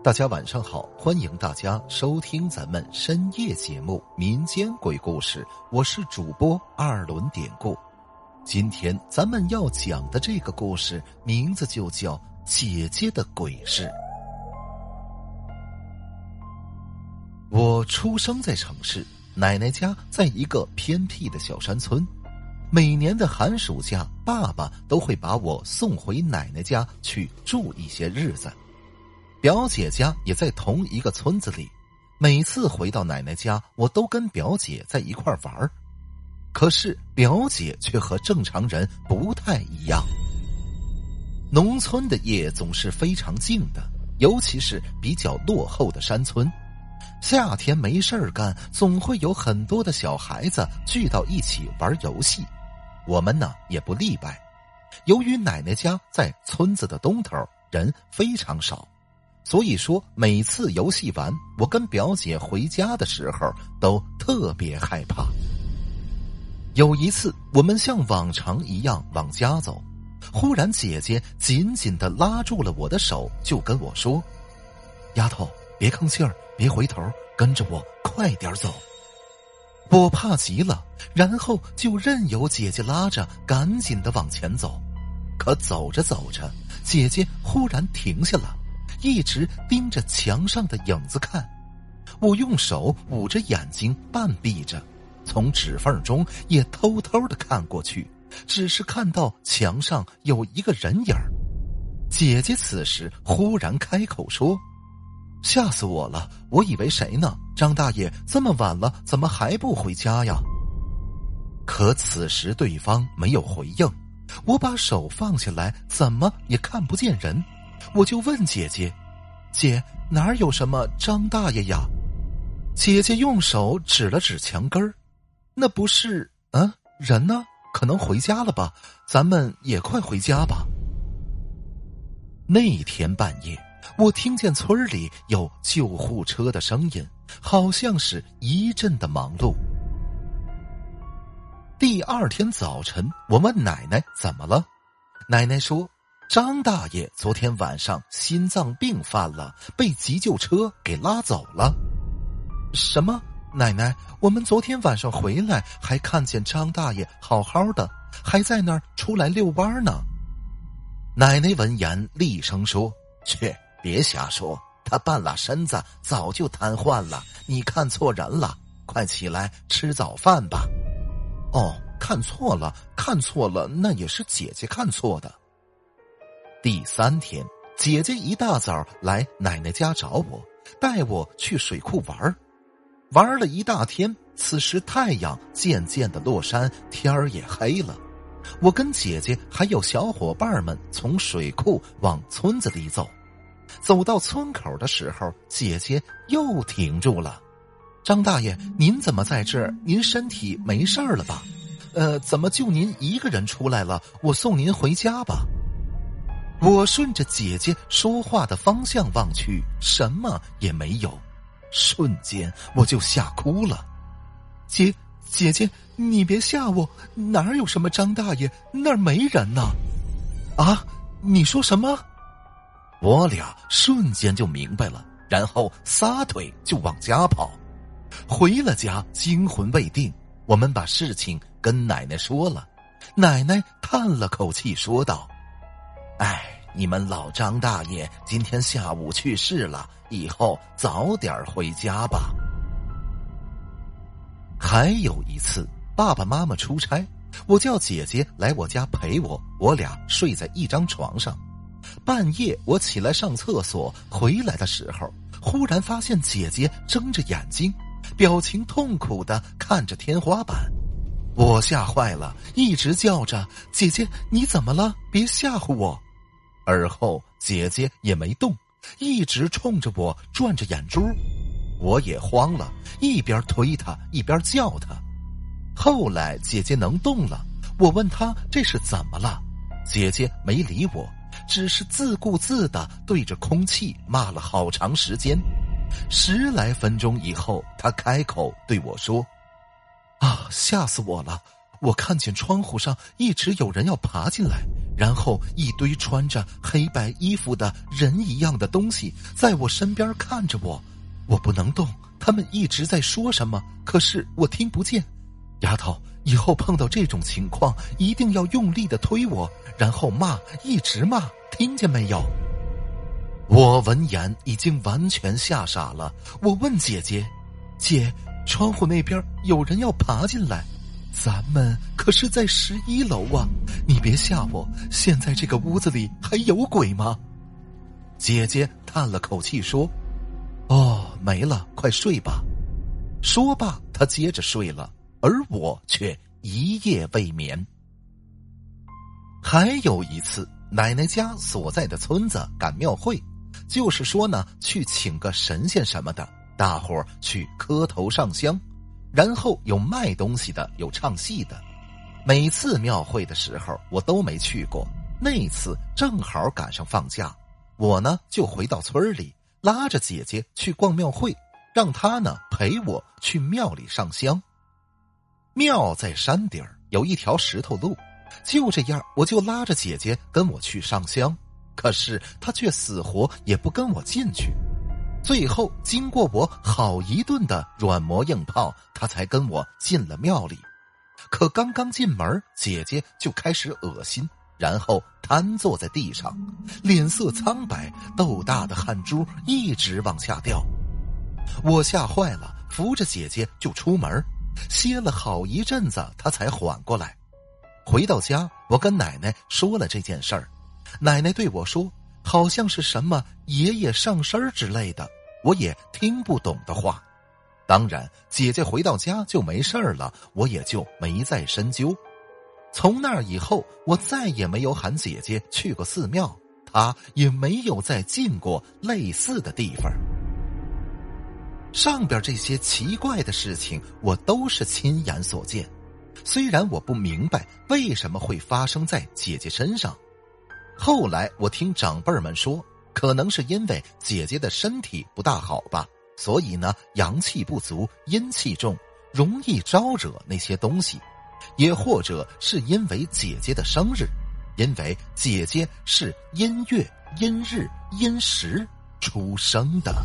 大家晚上好，欢迎大家收听咱们深夜节目《民间鬼故事》，我是主播二轮典故。今天咱们要讲的这个故事名字就叫《姐姐的鬼事》。我出生在城市，奶奶家在一个偏僻的小山村。每年的寒暑假，爸爸都会把我送回奶奶家去住一些日子。表姐家也在同一个村子里，每次回到奶奶家，我都跟表姐在一块玩可是表姐却和正常人不太一样。农村的夜总是非常静的，尤其是比较落后的山村。夏天没事儿干，总会有很多的小孩子聚到一起玩游戏，我们呢也不例外。由于奶奶家在村子的东头，人非常少。所以说，每次游戏完，我跟表姐回家的时候都特别害怕。有一次，我们像往常一样往家走，忽然姐姐紧紧的拉住了我的手，就跟我说：“丫头，别吭气儿，别回头，跟着我，快点走。”我怕极了，然后就任由姐姐拉着，赶紧的往前走。可走着走着，姐姐忽然停下了。一直盯着墙上的影子看，我用手捂着眼睛半闭着，从指缝中也偷偷的看过去，只是看到墙上有一个人影姐姐此时忽然开口说：“吓死我了！我以为谁呢？张大爷这么晚了，怎么还不回家呀？”可此时对方没有回应，我把手放下来，怎么也看不见人。我就问姐姐：“姐，哪儿有什么张大爷呀？”姐姐用手指了指墙根儿，那不是啊人呢？可能回家了吧？咱们也快回家吧。那天半夜，我听见村里有救护车的声音，好像是一阵的忙碌。第二天早晨，我问奶奶怎么了，奶奶说。张大爷昨天晚上心脏病犯了，被急救车给拉走了。什么？奶奶，我们昨天晚上回来还看见张大爷好好的，还在那儿出来遛弯呢。奶奶闻言厉声说：“去，别瞎说！他半拉身子早就瘫痪了，你看错人了。快起来吃早饭吧。”哦，看错了，看错了，那也是姐姐看错的。第三天，姐姐一大早来奶奶家找我，带我去水库玩玩了一大天。此时太阳渐渐的落山，天儿也黑了。我跟姐姐还有小伙伴们从水库往村子里走，走到村口的时候，姐姐又停住了。张大爷，您怎么在这儿？您身体没事了吧？呃，怎么就您一个人出来了？我送您回家吧。我顺着姐姐说话的方向望去，什么也没有。瞬间我就吓哭了。姐姐姐，你别吓我，哪有什么张大爷，那儿没人呢。啊，你说什么？我俩瞬间就明白了，然后撒腿就往家跑。回了家，惊魂未定，我们把事情跟奶奶说了。奶奶叹了口气，说道。哎，你们老张大爷今天下午去世了，以后早点回家吧。还有一次，爸爸妈妈出差，我叫姐姐来我家陪我，我俩睡在一张床上。半夜我起来上厕所，回来的时候，忽然发现姐姐睁着眼睛，表情痛苦的看着天花板。我吓坏了，一直叫着：“姐姐，你怎么了？别吓唬我！”而后，姐姐也没动，一直冲着我转着眼珠，我也慌了，一边推她一边叫她。后来姐姐能动了，我问她这是怎么了，姐姐没理我，只是自顾自的对着空气骂了好长时间。十来分钟以后，她开口对我说：“啊，吓死我了！我看见窗户上一直有人要爬进来。”然后一堆穿着黑白衣服的人一样的东西在我身边看着我，我不能动。他们一直在说什么，可是我听不见。丫头，以后碰到这种情况，一定要用力的推我，然后骂，一直骂，听见没有？我闻言已经完全吓傻了。我问姐姐：“姐，窗户那边有人要爬进来。”咱们可是在十一楼啊！你别吓我，现在这个屋子里还有鬼吗？姐姐叹了口气说：“哦，没了，快睡吧。”说罢，她接着睡了，而我却一夜未眠。还有一次，奶奶家所在的村子赶庙会，就是说呢，去请个神仙什么的，大伙儿去磕头上香。然后有卖东西的，有唱戏的。每次庙会的时候，我都没去过。那次正好赶上放假，我呢就回到村里，拉着姐姐去逛庙会，让她呢陪我去庙里上香。庙在山顶有一条石头路，就这样，我就拉着姐姐跟我去上香。可是她却死活也不跟我进去。最后，经过我好一顿的软磨硬泡，他才跟我进了庙里。可刚刚进门，姐姐就开始恶心，然后瘫坐在地上，脸色苍白，豆大的汗珠一直往下掉。我吓坏了，扶着姐姐就出门，歇了好一阵子，她才缓过来。回到家，我跟奶奶说了这件事儿，奶奶对我说。好像是什么爷爷上身之类的，我也听不懂的话。当然，姐姐回到家就没事儿了，我也就没再深究。从那以后，我再也没有喊姐姐去过寺庙，她也没有再进过类似的地方。上边这些奇怪的事情，我都是亲眼所见。虽然我不明白为什么会发生在姐姐身上。后来我听长辈们说，可能是因为姐姐的身体不大好吧，所以呢阳气不足，阴气重，容易招惹那些东西；也或者是因为姐姐的生日，因为姐姐是阴月、阴日、阴时出生的。